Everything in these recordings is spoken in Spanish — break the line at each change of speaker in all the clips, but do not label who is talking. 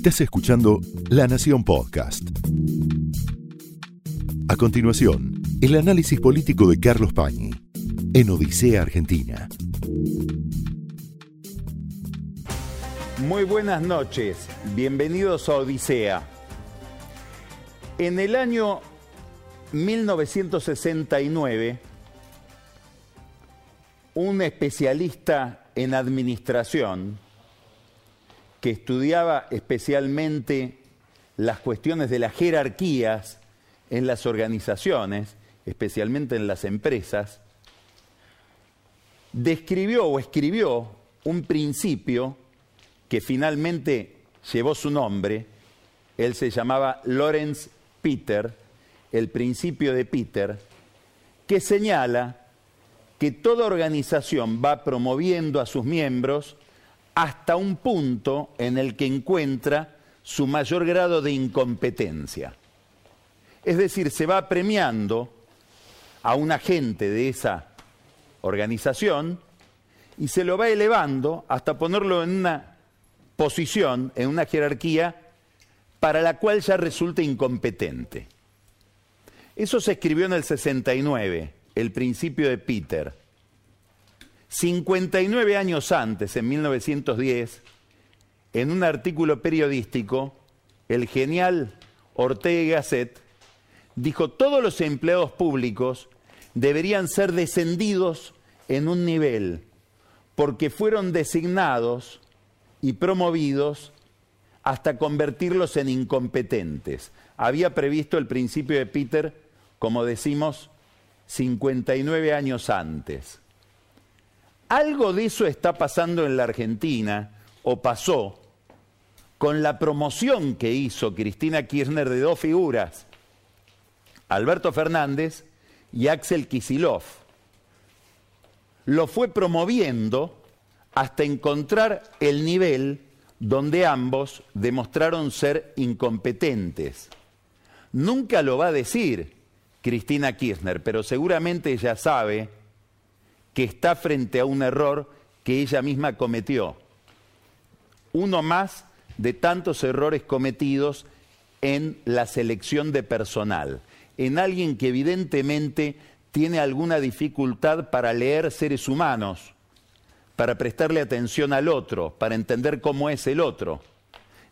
Estás escuchando La Nación Podcast. A continuación, el análisis político de Carlos Pañi en Odisea Argentina.
Muy buenas noches, bienvenidos a Odisea. En el año 1969, un especialista en administración que estudiaba especialmente las cuestiones de las jerarquías en las organizaciones, especialmente en las empresas, describió o escribió un principio que finalmente llevó su nombre. Él se llamaba Lorenz Peter, el principio de Peter, que señala que toda organización va promoviendo a sus miembros hasta un punto en el que encuentra su mayor grado de incompetencia. Es decir, se va premiando a un agente de esa organización y se lo va elevando hasta ponerlo en una posición, en una jerarquía para la cual ya resulta incompetente. Eso se escribió en el 69, el principio de Peter. 59 años antes, en 1910, en un artículo periodístico, el genial Ortega Gasset dijo, todos los empleados públicos deberían ser descendidos en un nivel, porque fueron designados y promovidos hasta convertirlos en incompetentes. Había previsto el principio de Peter, como decimos, 59 años antes. Algo de eso está pasando en la Argentina, o pasó, con la promoción que hizo Cristina Kirchner de dos figuras, Alberto Fernández y Axel Kisilov. Lo fue promoviendo hasta encontrar el nivel donde ambos demostraron ser incompetentes. Nunca lo va a decir Cristina Kirchner, pero seguramente ella sabe que está frente a un error que ella misma cometió. Uno más de tantos errores cometidos en la selección de personal, en alguien que evidentemente tiene alguna dificultad para leer seres humanos, para prestarle atención al otro, para entender cómo es el otro.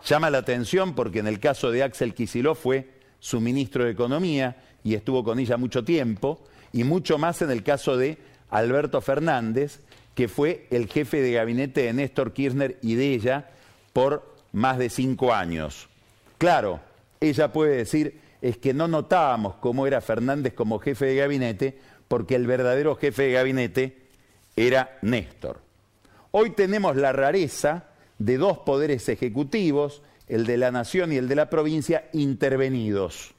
Llama la atención porque en el caso de Axel Kicillof fue su ministro de Economía y estuvo con ella mucho tiempo, y mucho más en el caso de Alberto Fernández, que fue el jefe de gabinete de Néstor Kirchner y de ella por más de cinco años. Claro, ella puede decir, es que no notábamos cómo era Fernández como jefe de gabinete, porque el verdadero jefe de gabinete era Néstor. Hoy tenemos la rareza de dos poderes ejecutivos, el de la nación y el de la provincia, intervenidos.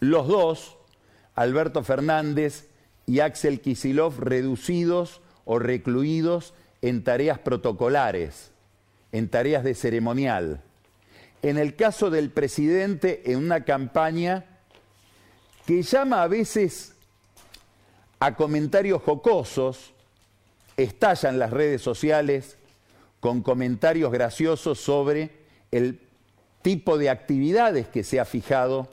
Los dos, Alberto Fernández y Axel Kisilov reducidos o recluidos en tareas protocolares, en tareas de ceremonial. En el caso del presidente, en una campaña que llama a veces a comentarios jocosos, estallan las redes sociales con comentarios graciosos sobre el tipo de actividades que se ha fijado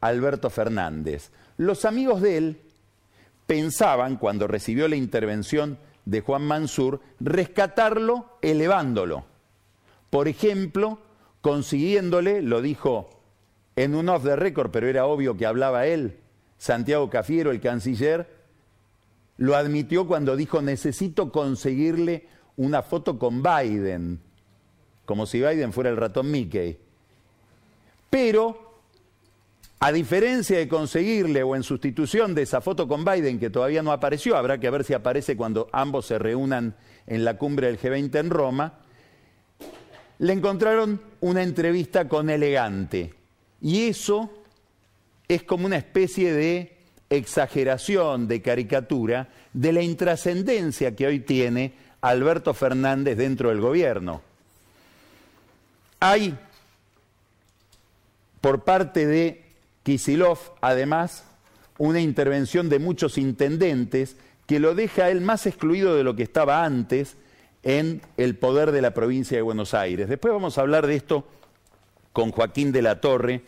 Alberto Fernández. Los amigos de él pensaban, cuando recibió la intervención de Juan Mansur, rescatarlo elevándolo. Por ejemplo, consiguiéndole, lo dijo en un off the record, pero era obvio que hablaba él, Santiago Cafiero, el canciller, lo admitió cuando dijo, necesito conseguirle una foto con Biden, como si Biden fuera el ratón Mickey. Pero a diferencia de conseguirle o en sustitución de esa foto con Biden que todavía no apareció, habrá que ver si aparece cuando ambos se reúnan en la cumbre del G20 en Roma, le encontraron una entrevista con Elegante. Y eso es como una especie de exageración, de caricatura, de la intrascendencia que hoy tiene Alberto Fernández dentro del gobierno. Hay, por parte de Kisilov, además, una intervención de muchos intendentes que lo deja él más excluido de lo que estaba antes en el poder de la provincia de Buenos Aires. Después vamos a hablar de esto con Joaquín de la Torre,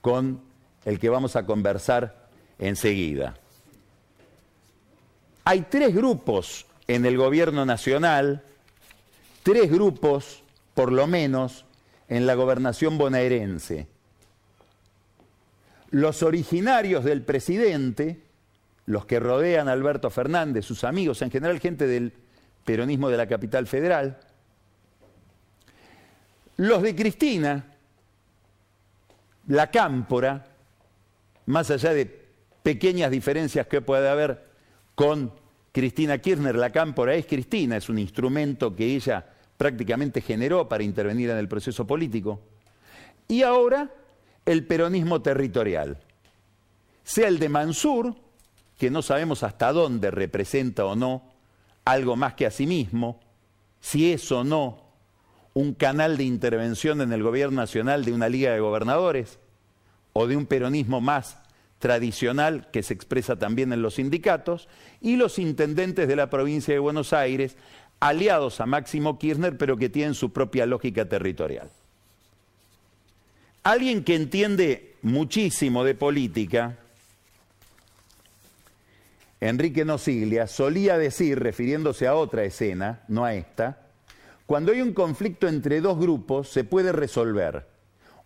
con el que vamos a conversar enseguida. Hay tres grupos en el gobierno nacional, tres grupos, por lo menos, en la gobernación bonaerense. Los originarios del presidente, los que rodean a Alberto Fernández, sus amigos, en general gente del peronismo de la capital federal, los de Cristina, la cámpora, más allá de pequeñas diferencias que puede haber con Cristina Kirchner, la cámpora es Cristina, es un instrumento que ella prácticamente generó para intervenir en el proceso político. Y ahora el peronismo territorial, sea el de Mansur, que no sabemos hasta dónde representa o no algo más que a sí mismo, si es o no un canal de intervención en el gobierno nacional de una liga de gobernadores o de un peronismo más tradicional que se expresa también en los sindicatos, y los intendentes de la provincia de Buenos Aires, aliados a Máximo Kirchner, pero que tienen su propia lógica territorial. Alguien que entiende muchísimo de política, Enrique Nosiglia, solía decir, refiriéndose a otra escena, no a esta, cuando hay un conflicto entre dos grupos se puede resolver.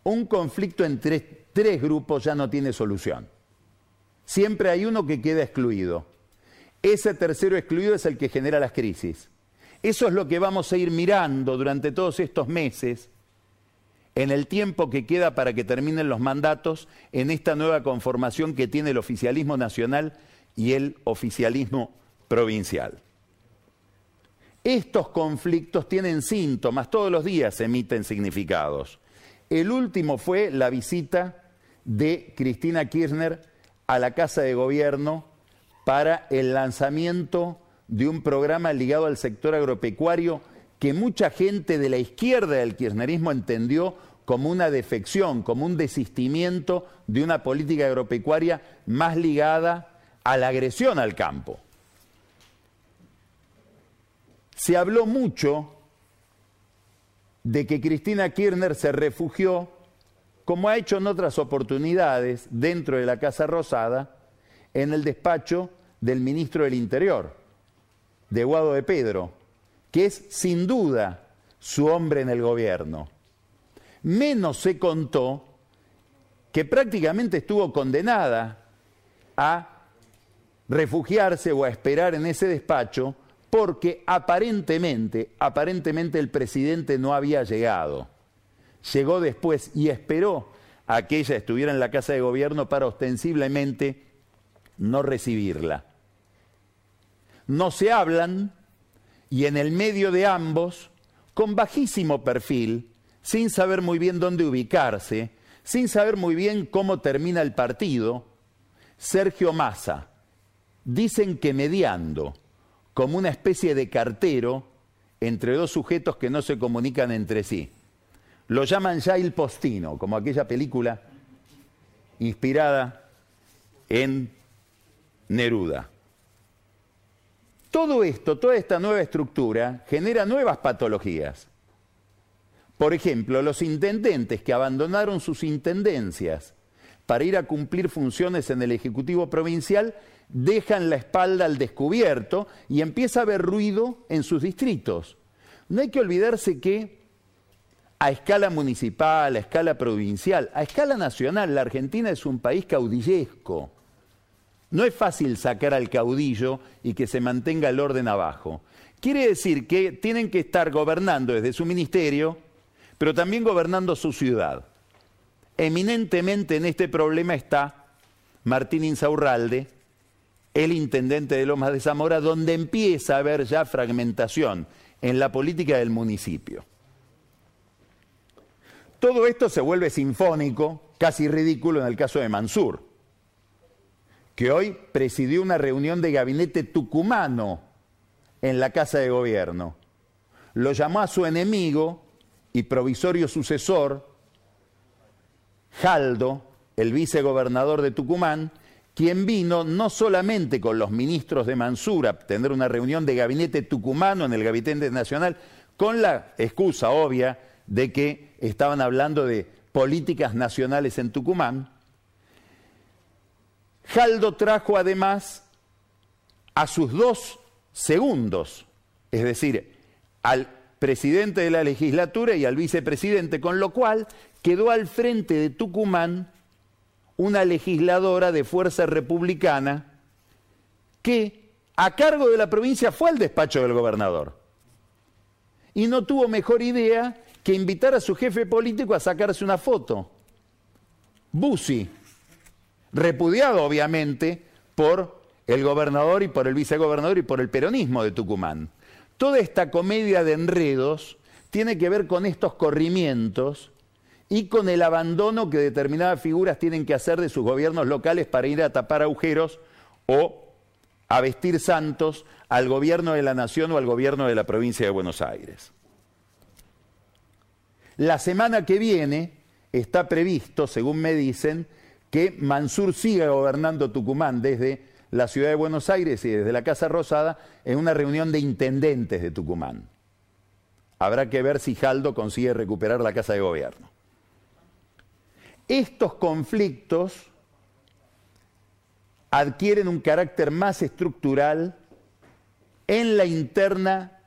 Un conflicto entre tres grupos ya no tiene solución. Siempre hay uno que queda excluido. Ese tercero excluido es el que genera las crisis. Eso es lo que vamos a ir mirando durante todos estos meses, en el tiempo que queda para que terminen los mandatos, en esta nueva conformación que tiene el oficialismo nacional y el oficialismo provincial. Estos conflictos tienen síntomas, todos los días emiten significados. El último fue la visita de Cristina Kirchner a la Casa de Gobierno para el lanzamiento de un programa ligado al sector agropecuario que mucha gente de la izquierda del kirchnerismo entendió como una defección, como un desistimiento de una política agropecuaria más ligada a la agresión al campo. Se habló mucho de que Cristina Kirchner se refugió como ha hecho en otras oportunidades dentro de la Casa Rosada, en el despacho del ministro del Interior, de Guado de Pedro, que es sin duda su hombre en el gobierno. Menos se contó que prácticamente estuvo condenada a refugiarse o a esperar en ese despacho porque aparentemente, aparentemente el presidente no había llegado llegó después y esperó a que ella estuviera en la Casa de Gobierno para ostensiblemente no recibirla. No se hablan y en el medio de ambos, con bajísimo perfil, sin saber muy bien dónde ubicarse, sin saber muy bien cómo termina el partido, Sergio Massa, dicen que mediando, como una especie de cartero entre dos sujetos que no se comunican entre sí. Lo llaman ya el postino, como aquella película inspirada en Neruda. Todo esto, toda esta nueva estructura genera nuevas patologías. Por ejemplo, los intendentes que abandonaron sus intendencias para ir a cumplir funciones en el Ejecutivo Provincial dejan la espalda al descubierto y empieza a haber ruido en sus distritos. No hay que olvidarse que a escala municipal, a escala provincial, a escala nacional, la Argentina es un país caudillesco. No es fácil sacar al caudillo y que se mantenga el orden abajo. Quiere decir que tienen que estar gobernando desde su ministerio, pero también gobernando su ciudad. Eminentemente en este problema está Martín Insaurralde, el intendente de Lomas de Zamora, donde empieza a haber ya fragmentación en la política del municipio. Todo esto se vuelve sinfónico, casi ridículo en el caso de Mansur, que hoy presidió una reunión de gabinete tucumano en la Casa de Gobierno. Lo llamó a su enemigo y provisorio sucesor, Jaldo, el vicegobernador de Tucumán, quien vino no solamente con los ministros de Mansura a tener una reunión de gabinete tucumano en el Gabinete Nacional, con la excusa obvia de que estaban hablando de políticas nacionales en Tucumán, Jaldo trajo además a sus dos segundos, es decir, al presidente de la legislatura y al vicepresidente, con lo cual quedó al frente de Tucumán una legisladora de fuerza republicana que a cargo de la provincia fue al despacho del gobernador. Y no tuvo mejor idea que invitar a su jefe político a sacarse una foto. Bussi, repudiado obviamente por el gobernador y por el vicegobernador y por el peronismo de Tucumán. Toda esta comedia de enredos tiene que ver con estos corrimientos y con el abandono que determinadas figuras tienen que hacer de sus gobiernos locales para ir a tapar agujeros o a vestir santos al gobierno de la nación o al gobierno de la provincia de Buenos Aires. La semana que viene está previsto, según me dicen, que Mansur siga gobernando Tucumán desde la ciudad de Buenos Aires y desde la Casa Rosada en una reunión de intendentes de Tucumán. Habrá que ver si Jaldo consigue recuperar la Casa de Gobierno. Estos conflictos adquieren un carácter más estructural en la interna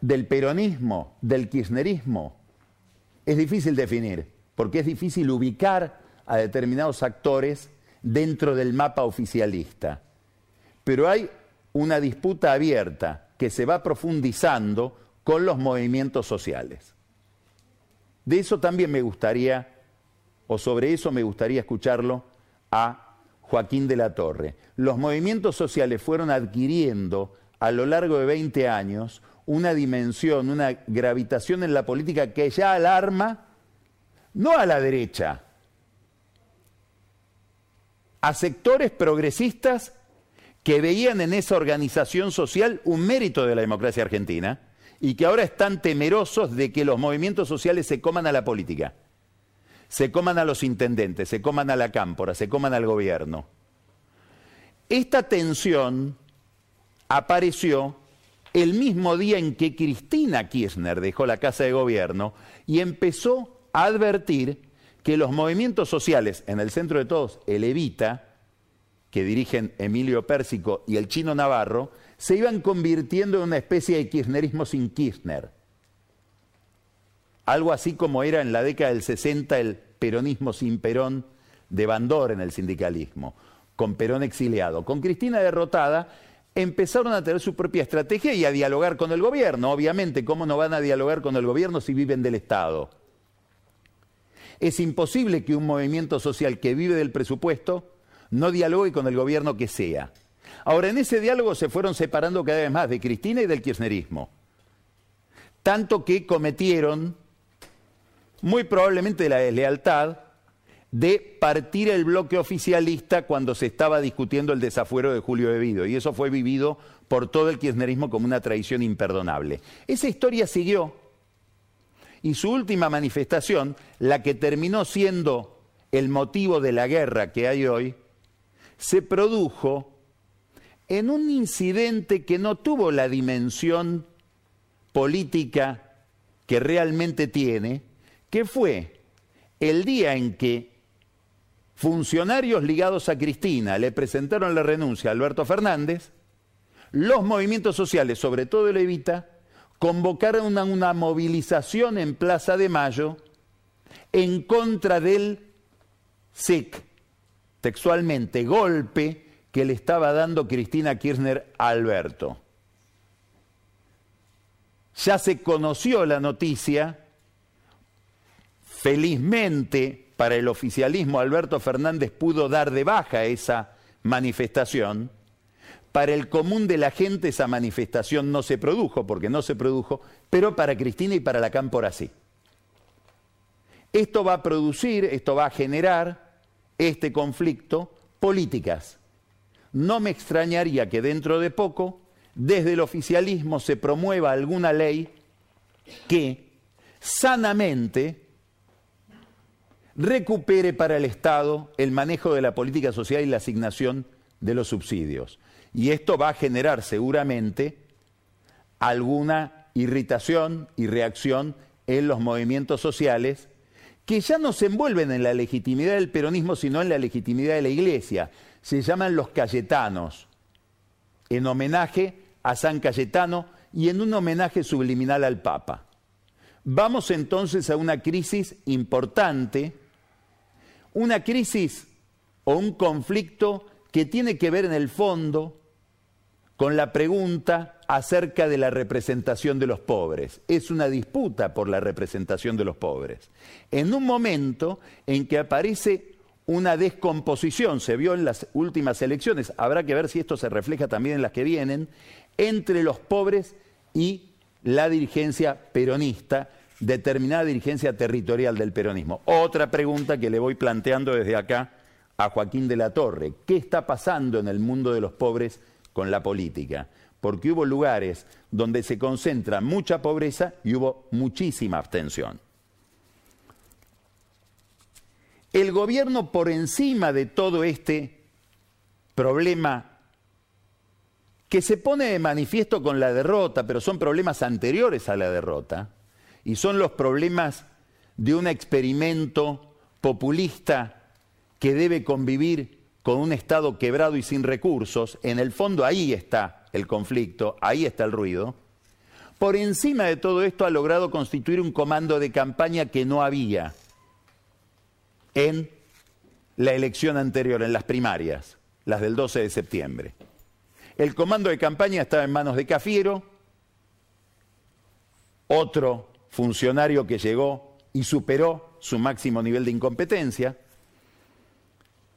del peronismo, del kirchnerismo. Es difícil definir, porque es difícil ubicar a determinados actores dentro del mapa oficialista. Pero hay una disputa abierta que se va profundizando con los movimientos sociales. De eso también me gustaría o sobre eso me gustaría escucharlo a Joaquín de la Torre. Los movimientos sociales fueron adquiriendo a lo largo de 20 años una dimensión, una gravitación en la política que ya alarma no a la derecha, a sectores progresistas que veían en esa organización social un mérito de la democracia argentina y que ahora están temerosos de que los movimientos sociales se coman a la política se coman a los intendentes, se coman a la cámpora, se coman al gobierno. Esta tensión apareció el mismo día en que Cristina Kirchner dejó la Casa de Gobierno y empezó a advertir que los movimientos sociales, en el centro de todos, el Evita, que dirigen Emilio Pérsico y el chino Navarro, se iban convirtiendo en una especie de kirchnerismo sin Kirchner algo así como era en la década del 60 el peronismo sin Perón de Bandor en el sindicalismo, con Perón exiliado. Con Cristina derrotada, empezaron a tener su propia estrategia y a dialogar con el gobierno. Obviamente, ¿cómo no van a dialogar con el gobierno si viven del Estado? Es imposible que un movimiento social que vive del presupuesto no dialogue con el gobierno que sea. Ahora, en ese diálogo se fueron separando cada vez más de Cristina y del kirchnerismo. Tanto que cometieron muy probablemente la deslealtad de partir el bloque oficialista cuando se estaba discutiendo el desafuero de Julio Devido. Y eso fue vivido por todo el kirchnerismo como una traición imperdonable. Esa historia siguió. Y su última manifestación, la que terminó siendo el motivo de la guerra que hay hoy, se produjo en un incidente que no tuvo la dimensión política que realmente tiene, que fue el día en que funcionarios ligados a Cristina le presentaron la renuncia a Alberto Fernández, los movimientos sociales, sobre todo el Evita, convocaron una, una, movilización en Plaza de Mayo en contra del SIC, textualmente, golpe que le estaba dando Cristina Kirchner a Alberto. Ya se conoció la noticia Felizmente para el oficialismo Alberto Fernández pudo dar de baja esa manifestación. Para el común de la gente esa manifestación no se produjo, porque no se produjo, pero para Cristina y para la Cámpora sí. Esto va a producir, esto va a generar este conflicto políticas. No me extrañaría que dentro de poco, desde el oficialismo, se promueva alguna ley que sanamente recupere para el Estado el manejo de la política social y la asignación de los subsidios. Y esto va a generar seguramente alguna irritación y reacción en los movimientos sociales que ya no se envuelven en la legitimidad del peronismo, sino en la legitimidad de la Iglesia. Se llaman los Cayetanos, en homenaje a San Cayetano y en un homenaje subliminal al Papa. Vamos entonces a una crisis importante, una crisis o un conflicto que tiene que ver en el fondo con la pregunta acerca de la representación de los pobres. Es una disputa por la representación de los pobres. En un momento en que aparece una descomposición, se vio en las últimas elecciones, habrá que ver si esto se refleja también en las que vienen, entre los pobres y la dirigencia peronista, determinada dirigencia territorial del peronismo. Otra pregunta que le voy planteando desde acá a Joaquín de la Torre. ¿Qué está pasando en el mundo de los pobres con la política? Porque hubo lugares donde se concentra mucha pobreza y hubo muchísima abstención. El gobierno por encima de todo este problema que se pone de manifiesto con la derrota, pero son problemas anteriores a la derrota, y son los problemas de un experimento populista que debe convivir con un Estado quebrado y sin recursos, en el fondo ahí está el conflicto, ahí está el ruido, por encima de todo esto ha logrado constituir un comando de campaña que no había en la elección anterior, en las primarias, las del 12 de septiembre. El comando de campaña estaba en manos de Cafiero, otro funcionario que llegó y superó su máximo nivel de incompetencia.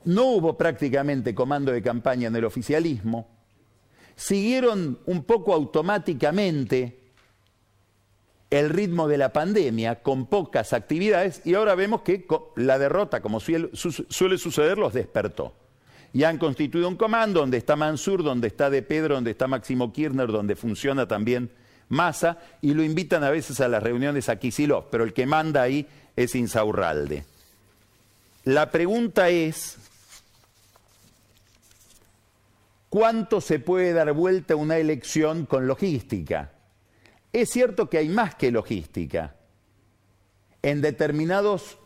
No hubo prácticamente comando de campaña en el oficialismo. Siguieron un poco automáticamente el ritmo de la pandemia con pocas actividades y ahora vemos que la derrota, como suele suceder, los despertó y han constituido un comando donde está Mansur, donde está De Pedro, donde está Máximo Kirchner, donde funciona también Massa, y lo invitan a veces a las reuniones a Kisilov, pero el que manda ahí es Insaurralde. La pregunta es, ¿cuánto se puede dar vuelta una elección con logística? Es cierto que hay más que logística. En determinados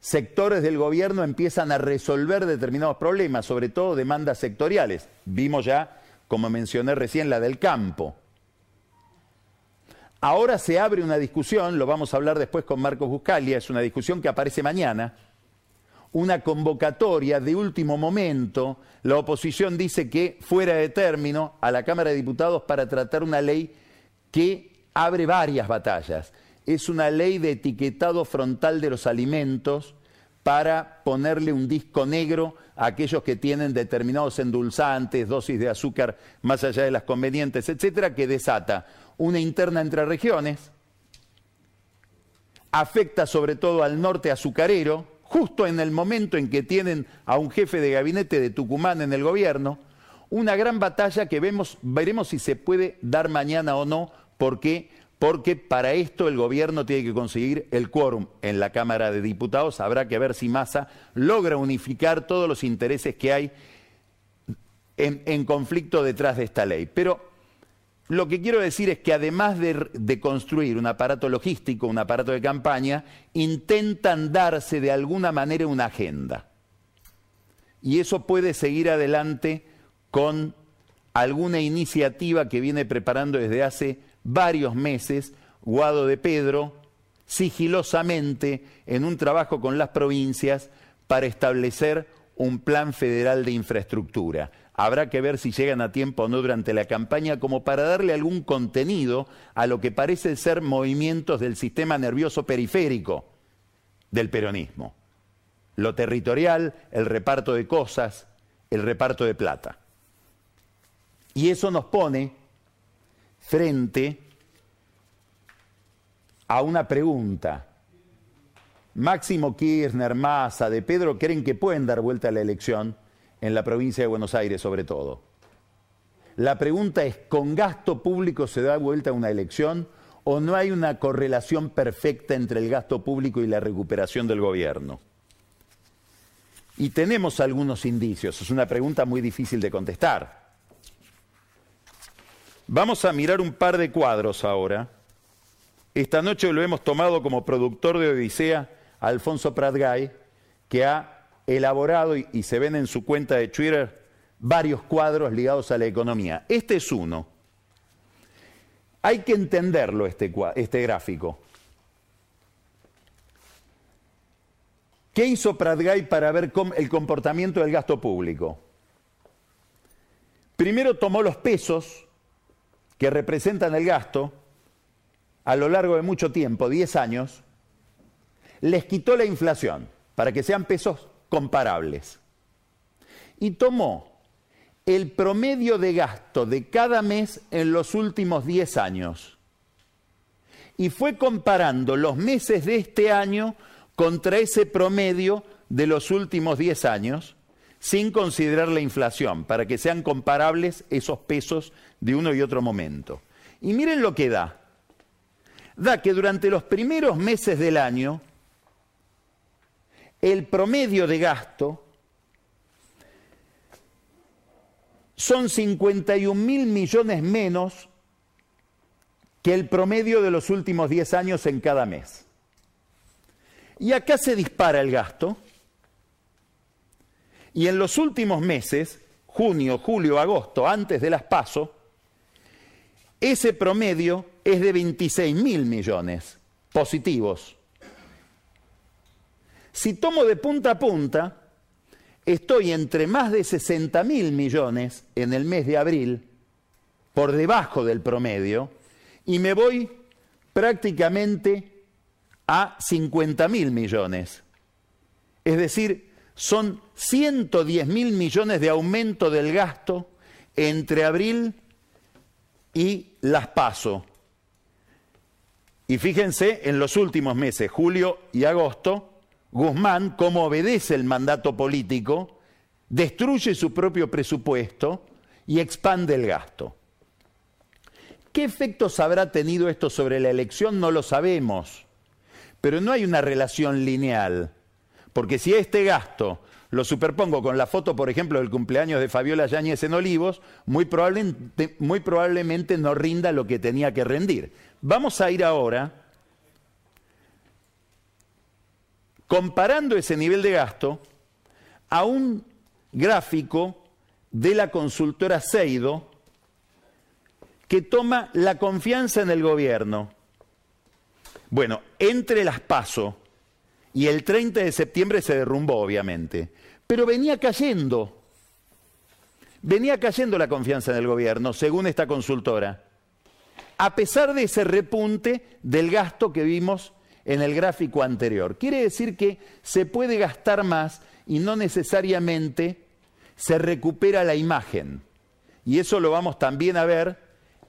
sectores del gobierno empiezan a resolver determinados problemas, sobre todo demandas sectoriales. Vimos ya, como mencioné recién, la del campo. Ahora se abre una discusión, lo vamos a hablar después con Marcos Buscalia, es una discusión que aparece mañana, una convocatoria de último momento. La oposición dice que fuera de término a la Cámara de Diputados para tratar una ley que abre varias batallas es una ley de etiquetado frontal de los alimentos para ponerle un disco negro a aquellos que tienen determinados endulzantes, dosis de azúcar más allá de las convenientes, etcétera, que desata una interna entre regiones, afecta sobre todo al norte azucarero, justo en el momento en que tienen a un jefe de gabinete de Tucumán en el gobierno, una gran batalla que vemos, veremos si se puede dar mañana o no, porque porque para esto el gobierno tiene que conseguir el quórum en la Cámara de Diputados. Habrá que ver si Massa logra unificar todos los intereses que hay en, conflicto detrás de esta ley. Pero lo que quiero decir es que además de, construir un aparato logístico, un aparato de campaña, intentan darse de alguna manera una agenda. Y eso puede seguir adelante con alguna iniciativa que viene preparando desde hace varios meses Guado de Pedro sigilosamente en un trabajo con las provincias para establecer un plan federal de infraestructura. Habrá que ver si llegan a tiempo o no durante la campaña como para darle algún contenido a lo que parece ser movimientos del sistema nervioso periférico del peronismo. Lo territorial, el reparto de cosas, el reparto de plata. Y eso nos pone frente a una pregunta. Máximo Kirchner, Massa, de Pedro creen que pueden dar vuelta a la elección en la provincia de Buenos Aires sobre todo. La pregunta es, ¿con gasto público se da vuelta una elección o no hay una correlación perfecta entre el gasto público y la recuperación del gobierno? Y tenemos algunos indicios, es una pregunta muy difícil de contestar. Vamos a mirar un par de cuadros ahora. Esta noche lo hemos tomado como productor de Odisea Alfonso Pratgay, que ha elaborado y, se ven en su cuenta de Twitter varios cuadros ligados a la economía. Este es uno. Hay que entenderlo este, este gráfico. ¿Qué hizo Pratgay para ver el comportamiento del gasto público? Primero tomó los pesos que representan el gasto a lo largo de mucho tiempo, 10 años, les quitó la inflación para que sean pesos comparables. Y tomó el promedio de gasto de cada mes en los últimos 10 años. Y fue comparando los meses de este año contra ese promedio de los últimos 10 años, sin considerar la inflación, para que sean comparables esos pesos de uno y otro momento. Y miren lo que da. Da que durante los primeros meses del año, el promedio de gasto son 51 mil millones menos que el promedio de los últimos 10 años en cada mes. Y acá se dispara el gasto. Y en los últimos meses, junio, julio, agosto, antes de las PASO, ese promedio es de 26 mil millones positivos. Si tomo de punta a punta, estoy entre más de 60 mil millones en el mes de abril, por debajo del promedio, y me voy prácticamente a 50 mil millones. Es decir, son 110 mil millones de aumento del gasto entre abril y las paso. Y fíjense en los últimos meses, julio y agosto, Guzmán, como obedece el mandato político, destruye su propio presupuesto y expande el gasto. ¿Qué efectos habrá tenido esto sobre la elección? No lo sabemos, pero no hay una relación lineal, porque si este gasto lo superpongo con la foto, por ejemplo, del cumpleaños de Fabiola Yáñez en Olivos, muy probablemente, muy probablemente no rinda lo que tenía que rendir. Vamos a ir ahora comparando ese nivel de gasto a un gráfico de la consultora Seido que toma la confianza en el gobierno. Bueno, entre las PASO y el 30 de septiembre se derrumbó, obviamente, pero venía cayendo. Venía cayendo la confianza en el gobierno, según esta consultora, a pesar de ese repunte del gasto que vimos en el gráfico anterior. Quiere decir que se puede gastar más y no necesariamente se recupera la imagen. Y eso lo vamos también a ver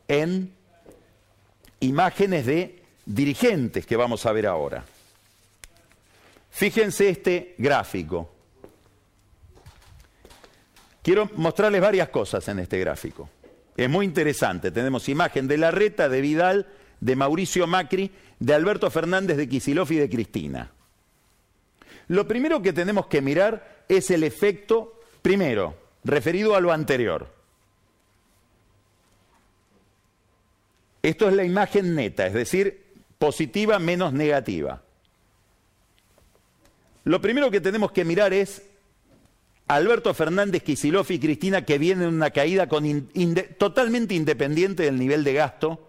en imágenes de dirigentes que vamos a ver ahora. Fíjense este gráfico. Quiero mostrarles varias cosas en este gráfico. Es muy interesante. Tenemos imagen de Larreta, de Vidal, de Mauricio Macri de Alberto Fernández de Kisilov y de Cristina. Lo primero que tenemos que mirar es el efecto, primero, referido a lo anterior. Esto es la imagen neta, es decir, positiva menos negativa. Lo primero que tenemos que mirar es Alberto Fernández, Kisilov y Cristina que vienen en una caída totalmente independiente del nivel de gasto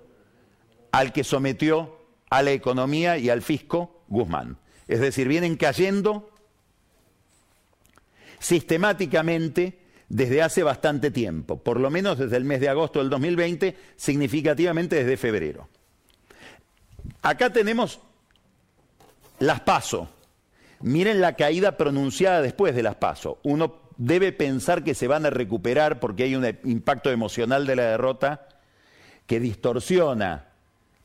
al que sometió a la economía y al fisco Guzmán. Es decir, vienen cayendo sistemáticamente desde hace bastante tiempo, por lo menos desde el mes de agosto del 2020, significativamente desde febrero. Acá tenemos las paso. Miren la caída pronunciada después de las paso. Uno debe pensar que se van a recuperar porque hay un impacto emocional de la derrota que distorsiona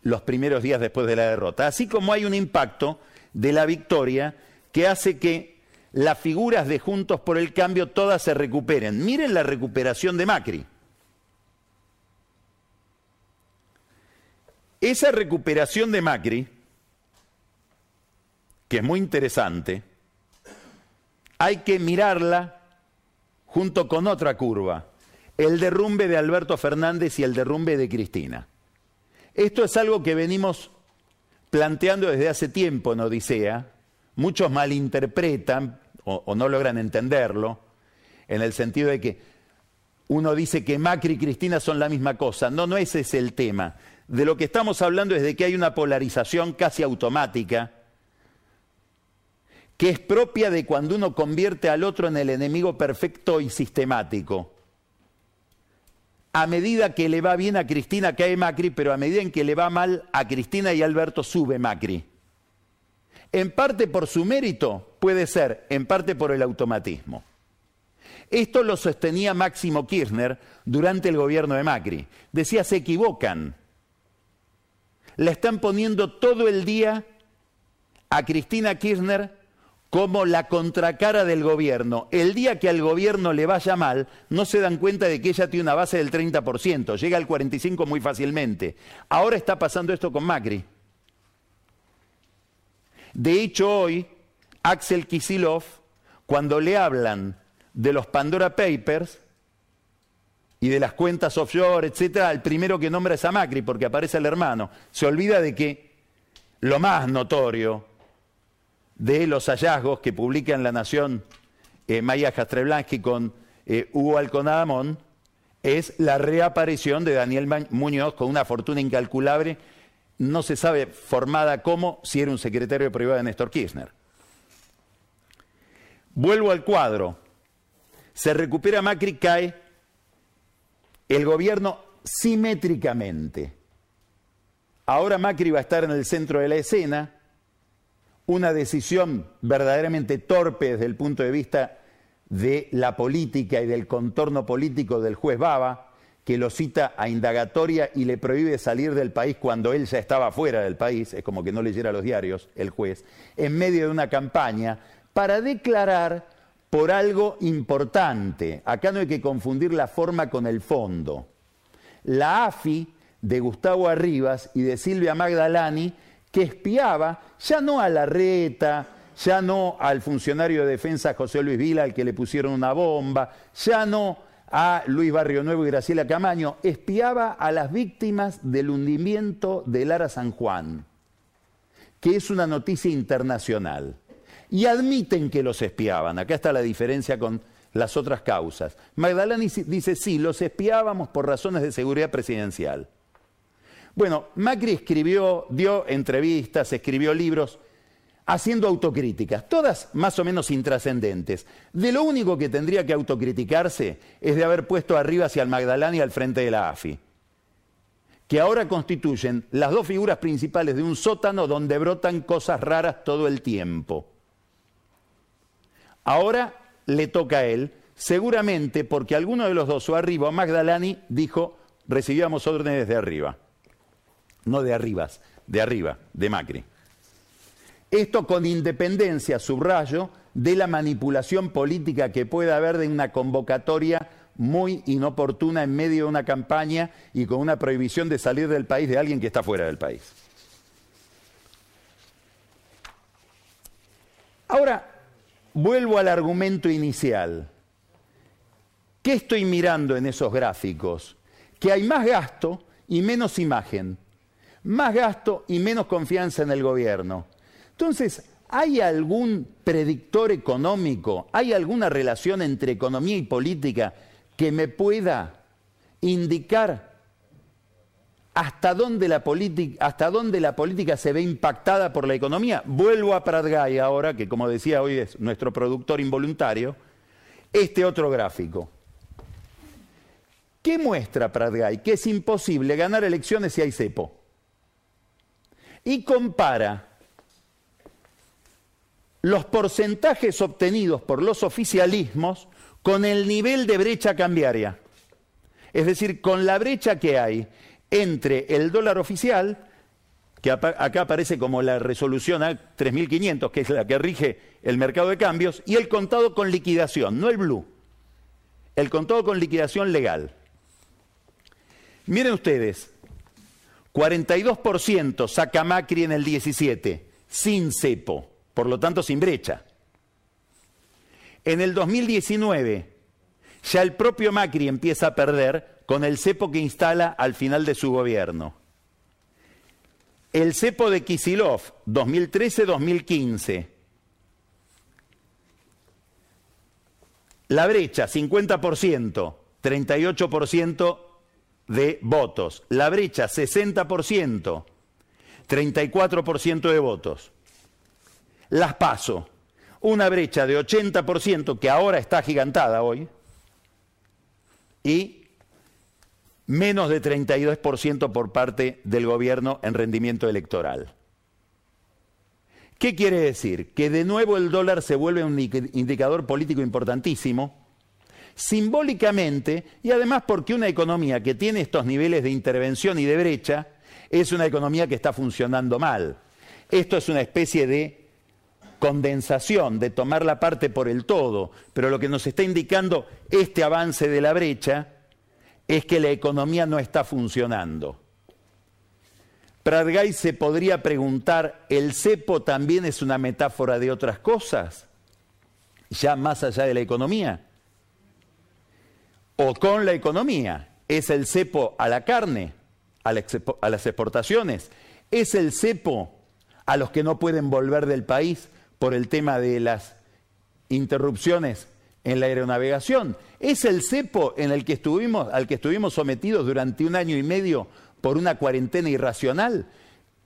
los primeros días después de la derrota, así como hay un impacto de la victoria que hace que las figuras de Juntos por el Cambio todas se recuperen. Miren la recuperación de Macri. Esa recuperación de Macri, que es muy interesante, hay que mirarla junto con otra curva, el derrumbe de Alberto Fernández y el derrumbe de Cristina. Esto es algo que venimos planteando desde hace tiempo en Odisea, muchos malinterpretan o, o no logran entenderlo, en el sentido de que uno dice que Macri y Cristina son la misma cosa. No, no ese es el tema. De lo que estamos hablando es de que hay una polarización casi automática que es propia de cuando uno convierte al otro en el enemigo perfecto y sistemático. A medida que le va bien a Cristina cae Macri, pero a medida en que le va mal a Cristina y Alberto sube Macri. En parte por su mérito, puede ser, en parte por el automatismo. Esto lo sostenía Máximo Kirchner durante el gobierno de Macri. Decía, se equivocan la están poniendo todo el día a Cristina Kirchner como la contracara del gobierno. El día que al gobierno le vaya mal, no se dan cuenta de que ella tiene una base del 30%, llega al 45% muy fácilmente. Ahora está pasando esto con Macri. De hecho, hoy, Axel Kisilov, cuando le hablan de los Pandora Papers, y de las cuentas offshore, etcétera, el primero que nombra es a Macri porque aparece el hermano. Se olvida de que lo más notorio de los hallazgos que publica en La Nación eh, Maya Castreblanski con eh, Hugo Alconadamón es la reaparición de Daniel Muñoz con una fortuna incalculable, no se sabe formada cómo, si era un secretario privado de Néstor Kirchner. Vuelvo al cuadro. Se recupera Macri, cae el gobierno simétricamente. Ahora Macri va a estar en el centro de la escena, una decisión verdaderamente torpe desde el punto de vista de la política y del contorno político del juez Baba, que lo cita a indagatoria y le prohíbe salir del país cuando él ya estaba fuera del país, es como que no leyera los diarios el juez, en medio de una campaña para declarar por algo importante. Acá no hay que confundir la forma con el fondo. La AFI de Gustavo Arribas y de Silvia Magdalani, que espiaba ya no a la reta, ya no al funcionario de defensa José Luis Vila, al que le pusieron una bomba, ya no a Luis Barrio Nuevo y Graciela Camaño, espiaba a las víctimas del hundimiento de Lara San Juan, que es una noticia internacional y admiten que los espiaban. Acá está la diferencia con las otras causas. Magdalena dice, sí, los espiábamos por razones de seguridad presidencial. Bueno, Macri escribió, dio entrevistas, escribió libros haciendo autocríticas, todas más o menos intrascendentes. De lo único que tendría que autocriticarse es de haber puesto arriba hacia el Magdalani al frente de la AFI, que ahora constituyen las dos figuras principales de un sótano donde brotan cosas raras todo el tiempo. Ahora le toca a él, seguramente porque alguno de los dos o arriba, Magdalani, dijo, recibíamos órdenes de arriba. No de arribas, de arriba, de Macri. Esto con independencia, subrayo, de la manipulación política que puede haber de una convocatoria muy inoportuna en medio de una campaña y con una prohibición de salir del país de alguien que está fuera del país. Ahora, Vuelvo al argumento inicial. ¿Qué estoy mirando en esos gráficos? Que hay más gasto y menos imagen. Más gasto y menos confianza en el gobierno. Entonces, ¿hay algún predictor económico? ¿Hay alguna relación entre economía y política que me pueda indicar hasta dónde, la política se ve impactada por la economía. Vuelvo a Pratgay ahora, que como decía hoy es nuestro productor involuntario, este otro gráfico. ¿Qué muestra Pratgay? Que es imposible ganar elecciones si hay cepo. Y compara los porcentajes obtenidos por los oficialismos con el nivel de brecha cambiaria. Es decir, con la brecha que hay entre el dólar oficial, que acá aparece como la resolución a 3500, que es la que rige el mercado de cambios, y el contado con liquidación, no el blue, el contado con liquidación legal. Miren ustedes, 42% saca Macri en el 17, sin cepo, por lo tanto sin brecha. En el 2019, ya el propio Macri empieza a perder con el cepo que instala al final de su gobierno. El cepo de Kisilov, 2013-2015. La brecha, 50%, 38% de votos. La brecha, 60%, 34% de votos. Las paso. Una brecha de 80% que ahora está gigantada hoy y menos de 32% por parte del gobierno en rendimiento electoral. ¿Qué quiere decir? Que de nuevo el dólar se vuelve un indicador político importantísimo, simbólicamente y además porque una economía que tiene estos niveles de intervención y de brecha es una economía que está funcionando mal. Esto es una especie de condensación, de tomar la parte por el todo, pero lo que nos está indicando este avance de la brecha es que la economía no está funcionando. Pradgay se podría preguntar, ¿el cepo también es una metáfora de otras cosas? Ya más allá de la economía. O con la economía. ¿Es el cepo a la carne, a, las exportaciones? ¿Es el cepo a los que no pueden volver del país por el tema de las interrupciones en la aeronavegación. Es el cepo en el que estuvimos, al que estuvimos sometidos durante un año y medio por una cuarentena irracional.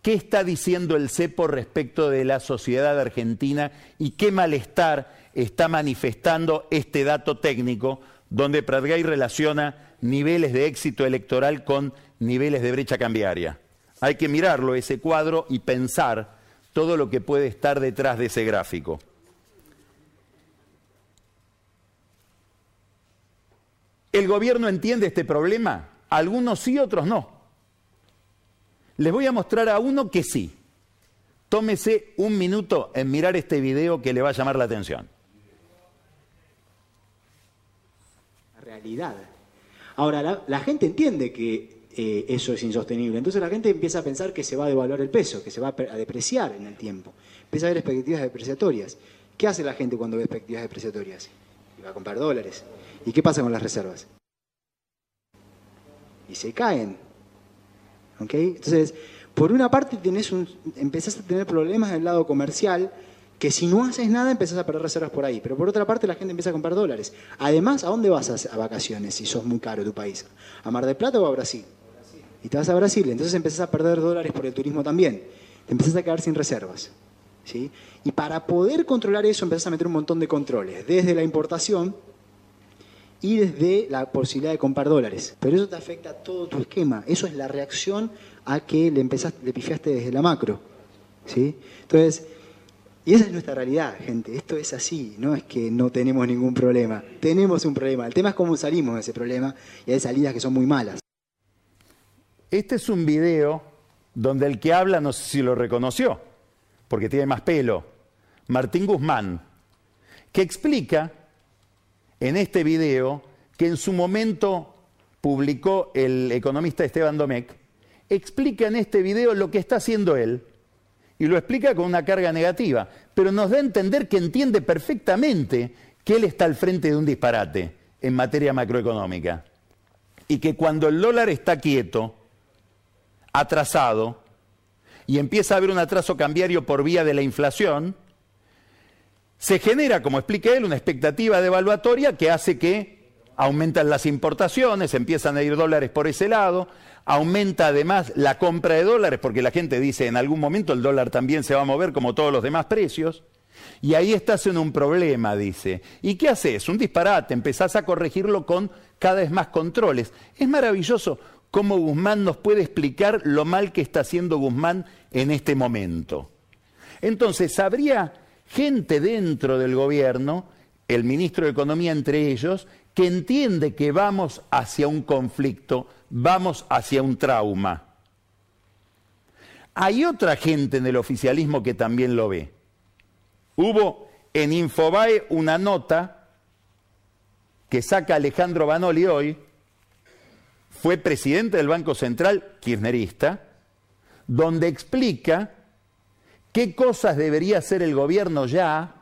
¿Qué está diciendo el cepo respecto de la sociedad argentina y qué malestar está manifestando este dato técnico donde Pratgay relaciona niveles de éxito electoral con niveles de brecha cambiaria? Hay que mirarlo, ese cuadro, y pensar todo lo que puede estar detrás de ese gráfico. ¿El gobierno entiende este problema? Algunos sí, otros no. Les voy a mostrar a uno que sí. Tómese un minuto en mirar este video que le va a llamar la atención.
Ahora, la, gente entiende que eh, eso es insostenible. Entonces la gente empieza a pensar que se va a devaluar el peso, que se va a depreciar en el tiempo. Empieza a ver expectativas depreciatorias. ¿Qué hace la gente cuando ve expectativas depreciatorias? Y va a comprar dólares. ¿Y qué pasa con las reservas? Y se caen. ¿Ok? Entonces, por una parte tenés un, empezás a tener problemas en el lado comercial, que si no haces nada empezás a perder reservas por ahí. Pero por otra parte la gente empieza a comprar dólares. Además, ¿a dónde vas a, vacaciones si sos muy caro tu país? ¿A Mar del Plata o a Brasil? Y te vas a Brasil, entonces empezás a perder dólares por el turismo también. Te empezás a quedar sin reservas. ¿sí? Y para poder controlar eso empezás a meter un montón de controles, desde la importación y desde la posibilidad de comprar dólares. Pero eso te afecta a todo tu esquema. Eso es la reacción a que le le pifiaste desde la macro. ¿sí? Entonces, y esa es nuestra realidad, gente. Esto es así. No es que no tenemos ningún problema. Tenemos un problema. El tema es cómo salimos de ese problema y hay salidas que son muy malas.
Este es un video donde el que habla, no sé si lo reconoció, porque tiene más pelo, Martín Guzmán, que explica en este video que en su momento publicó el economista Esteban Domecq, explica en este video lo que está haciendo él y lo explica con una carga negativa, pero nos da a entender que entiende perfectamente que él está al frente de un disparate en materia macroeconómica y que cuando el dólar está quieto, atrasado, y empieza a haber un atraso cambiario por vía de la inflación, se genera, como explica él, una expectativa devaluatoria que hace que aumentan las importaciones, empiezan a ir dólares por ese lado, aumenta además la compra de dólares, porque la gente dice en algún momento el dólar también se va a mover como todos los demás precios, y ahí estás en un problema, dice. ¿Y qué haces? Un disparate, empezás a corregirlo con cada vez más controles. Es maravilloso cómo Guzmán nos puede explicar lo mal que está haciendo Guzmán en este momento. Entonces, habría gente dentro del gobierno, el ministro de Economía entre ellos, que entiende que vamos hacia un conflicto, vamos hacia un trauma. Hay otra gente en el oficialismo que también lo ve. Hubo en Infobae una nota que saca Alejandro Banoli hoy, fue presidente del Banco Central kirchnerista, donde explica qué cosas debería hacer el gobierno ya,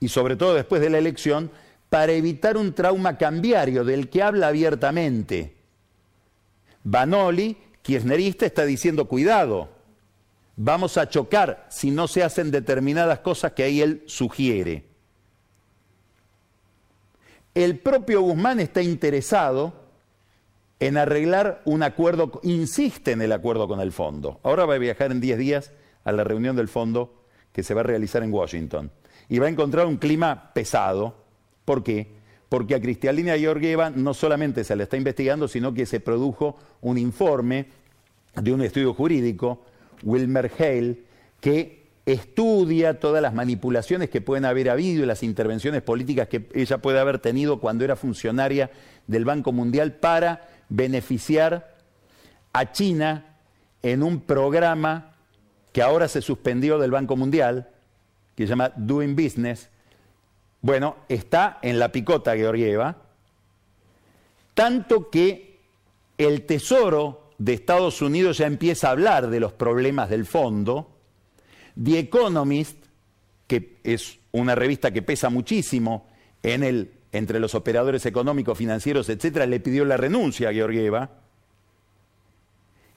y sobre todo después de la elección, para evitar un trauma cambiario del que habla abiertamente. Banoli, kirchnerista, está diciendo cuidado, vamos a chocar si no se hacen determinadas cosas que ahí él sugiere. El propio Guzmán está interesado en arreglar un acuerdo, insiste en el acuerdo con el fondo. Ahora va a viajar en 10 días a la reunión del fondo que se va a realizar en Washington. Y va a encontrar un clima pesado. ¿Por qué? Porque a Cristalina Georgieva no solamente se le está investigando, sino que se produjo un informe de un estudio jurídico, Wilmer Hale, que estudia todas las manipulaciones que pueden haber habido y las intervenciones políticas que ella puede haber tenido cuando era funcionaria del Banco Mundial para beneficiar a China en un programa que ahora se suspendió del Banco Mundial, que se llama Doing Business, bueno, está en la picota Georgieva, tanto que el Tesoro de Estados Unidos ya empieza a hablar de los problemas del fondo, The Economist, que es una revista que pesa muchísimo en el, entre los operadores económicos, financieros, etcétera, le pidió la renuncia a Georgieva.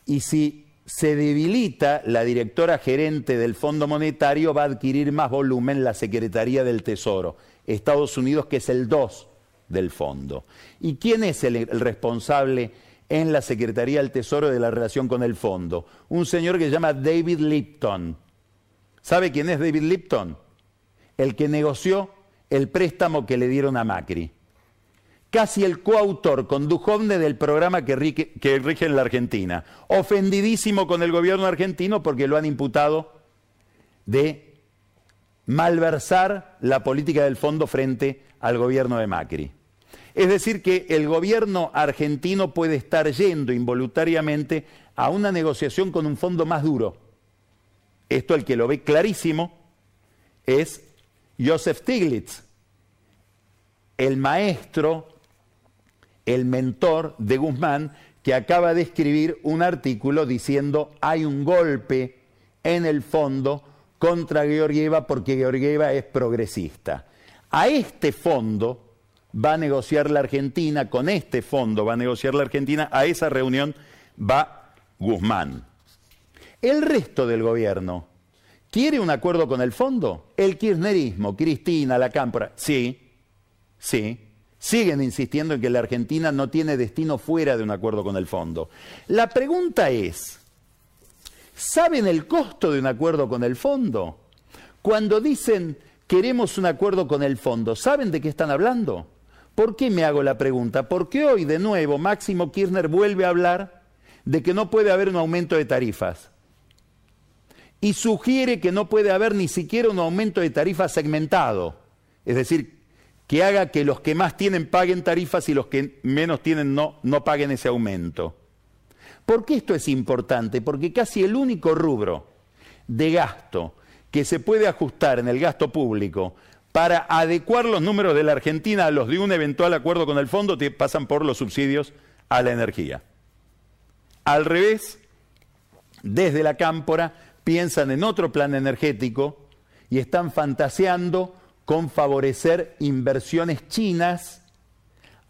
Y si se debilita la directora gerente del Fondo Monetario, va a adquirir más volumen la Secretaría del Tesoro, Estados Unidos, que es el 2 del fondo. ¿Y quién es el, responsable en la Secretaría del Tesoro de la relación con el fondo? Un señor que se llama David Lipton ¿Sabe quién es David Lipton? El que negoció el préstamo que le dieron a Macri. Casi el coautor con Duhovne del programa que rige, que rige en la Argentina. Ofendidísimo con el gobierno argentino porque lo han imputado de malversar la política del fondo frente al gobierno de Macri. Es decir, que el gobierno argentino puede estar yendo involuntariamente a una negociación con un fondo más duro esto el que lo ve clarísimo es Joseph Stiglitz, el maestro, el mentor de Guzmán, que acaba de escribir un artículo diciendo hay un golpe en el fondo contra Georgieva porque Georgieva es progresista. A este fondo va a negociar la Argentina, con este fondo va a negociar la Argentina, a esa reunión va Guzmán. El resto del gobierno, ¿quiere un acuerdo con el fondo? El kirchnerismo, Cristina, la Cámpora, sí, sí. Siguen insistiendo en que la Argentina no tiene destino fuera de un acuerdo con el fondo. La pregunta es, ¿saben el costo de un acuerdo con el fondo? Cuando dicen queremos un acuerdo con el fondo, ¿saben de qué están hablando? ¿Por qué me hago la pregunta? Porque hoy de nuevo Máximo Kirchner vuelve a hablar de que no puede haber un aumento de tarifas y sugiere que no puede haber ni siquiera un aumento de tarifa segmentado, es decir, que haga que los que más tienen paguen tarifas y los que menos tienen no, no paguen ese aumento. ¿Por qué esto es importante? Porque casi el único rubro de gasto que se puede ajustar en el gasto público para adecuar los números de la Argentina a los de un eventual acuerdo con el fondo pasan por los subsidios a la energía. Al revés, desde la cámpora piensan en otro plan energético y están fantaseando con favorecer inversiones chinas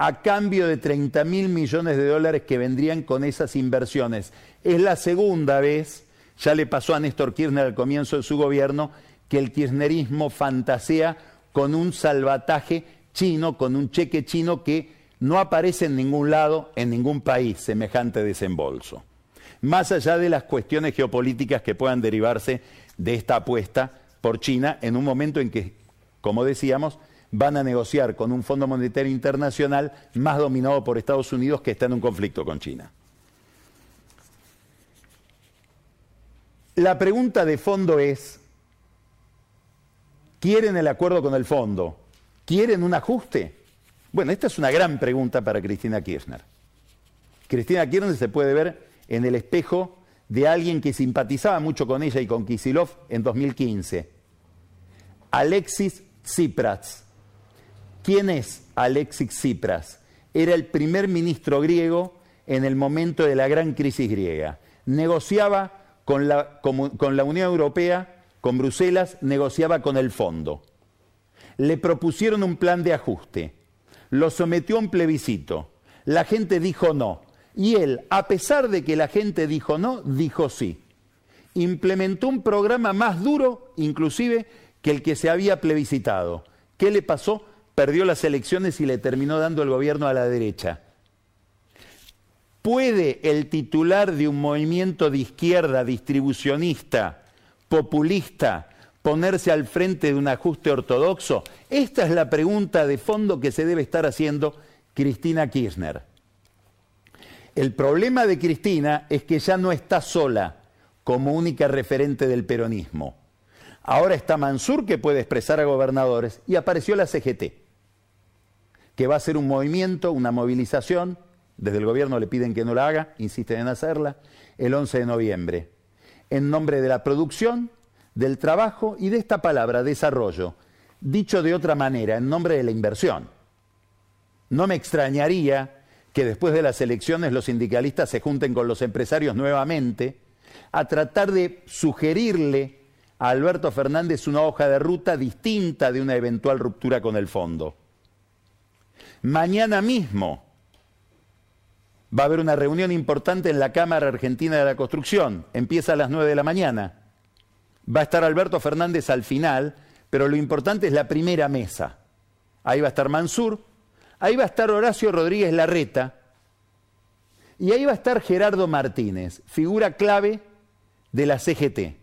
a cambio de 30 mil millones de dólares que vendrían con esas inversiones. Es la segunda vez, ya le pasó a Néstor Kirchner al comienzo de su gobierno, que el kirchnerismo fantasea con un salvataje chino, con un cheque chino que no aparece en ningún lado, en ningún país, semejante desembolso más allá de las cuestiones geopolíticas que puedan derivarse de esta apuesta por China en un momento en que, como decíamos, van a negociar con un Fondo Monetario Internacional más dominado por Estados Unidos que está en un conflicto con China. La pregunta de fondo es, ¿quieren el acuerdo con el fondo? ¿Quieren un ajuste? Bueno, esta es una gran pregunta para Cristina Kirchner. Cristina Kirchner se puede ver en el espejo de alguien que simpatizaba mucho con ella y con Kisilov en 2015. Alexis Tsipras. ¿Quién es Alexis Tsipras? Era el primer ministro griego en el momento de la gran crisis griega. Negociaba con la, con la Unión Europea, con Bruselas, negociaba con el fondo. Le propusieron un plan de ajuste. Lo sometió a un plebiscito. La gente dijo no. Y él, a pesar de que la gente dijo no, dijo sí. Implementó un programa más duro, inclusive, que el que se había plebiscitado. ¿Qué le pasó? Perdió las elecciones y le terminó dando el gobierno a la derecha. ¿Puede el titular de un movimiento de izquierda distribucionista, populista, ponerse al frente de un ajuste ortodoxo? Esta es la pregunta de fondo que se debe estar haciendo Cristina Kirchner. El problema de Cristina es que ya no está sola como única referente del peronismo. Ahora está Mansur que puede expresar a gobernadores y apareció la CGT, que va a ser un movimiento, una movilización desde el gobierno le piden que no la haga, insisten en hacerla, el 11 de noviembre, en nombre de la producción, del trabajo y de esta palabra, desarrollo, dicho de otra manera, en nombre de la inversión. No me extrañaría que después de las elecciones los sindicalistas se junten con los empresarios nuevamente a tratar de sugerirle a Alberto Fernández una hoja de ruta distinta de una eventual ruptura con el fondo. Mañana mismo, Va a haber una reunión importante en la Cámara Argentina de la Construcción. Empieza a las 9 de la mañana. Va a estar Alberto Fernández al final, pero lo importante es la primera mesa. Ahí va a estar Mansur, ahí va a estar Horacio Rodríguez Larreta y ahí va a estar Gerardo Martínez, figura clave de la CGT,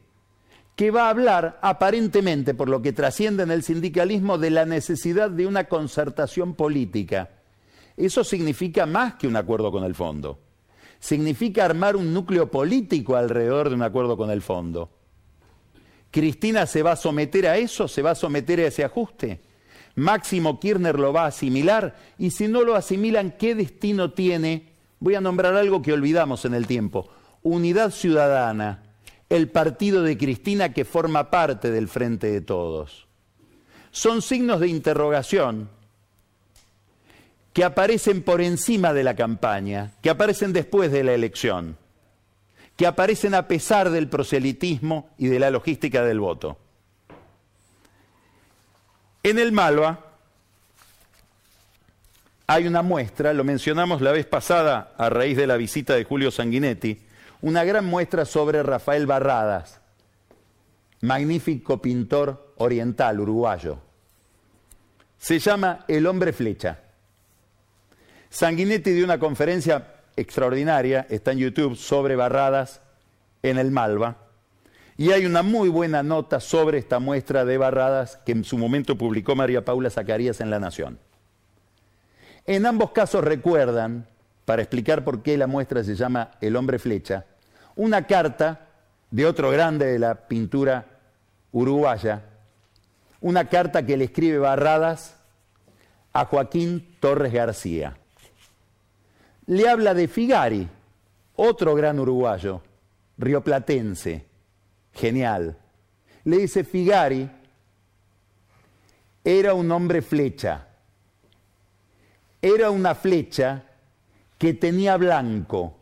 que va a hablar aparentemente, por lo que trasciende en el sindicalismo, de la necesidad de una concertación política eso significa más que un acuerdo con el fondo. Significa armar un núcleo político alrededor de un acuerdo con el fondo. ¿Cristina se va a someter a eso? ¿Se va a someter a ese ajuste? Máximo Kirchner lo va a asimilar y si no lo asimilan, ¿qué destino tiene? Voy a nombrar algo que olvidamos en el tiempo. Unidad Ciudadana, el partido de Cristina que forma parte del Frente de Todos. Son signos de interrogación que aparecen por encima de la campaña, que aparecen después de la elección, que aparecen a pesar del proselitismo y de la logística del voto. En el Malva hay una muestra, lo mencionamos la vez pasada a raíz de la visita de Julio Sanguinetti, una gran muestra sobre Rafael Barradas, magnífico pintor oriental uruguayo. Se llama El hombre flecha. Sanguinetti dio una conferencia extraordinaria, está en YouTube, sobre barradas en el Malva. Y hay una muy buena nota sobre esta muestra de barradas que en su momento publicó María Paula Zacarías en La Nación. En ambos casos recuerdan, para explicar por qué la muestra se llama El hombre flecha, una carta de otro grande de la pintura uruguaya, una carta que le escribe Barradas a Joaquín Torres García le habla de Figari, otro gran uruguayo, rioplatense, genial. Le dice, Figari era un hombre flecha, era una flecha que tenía blanco.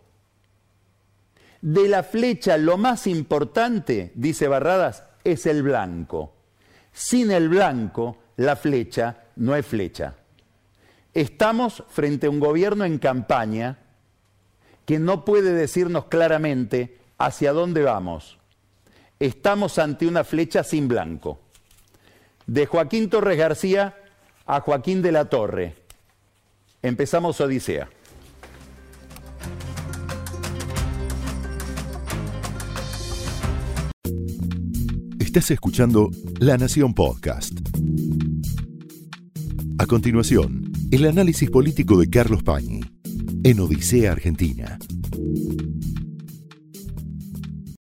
De la flecha lo más importante, dice Barradas, es el blanco. Sin el blanco, la flecha no es flecha. Estamos frente a un gobierno en campaña que no puede decirnos claramente hacia dónde vamos. Estamos ante una flecha sin blanco. De Joaquín Torres García a Joaquín de la Torre. Empezamos Odisea.
Estás escuchando La Nación Podcast. A continuación, el análisis político de Carlos Pañi en Odisea Argentina.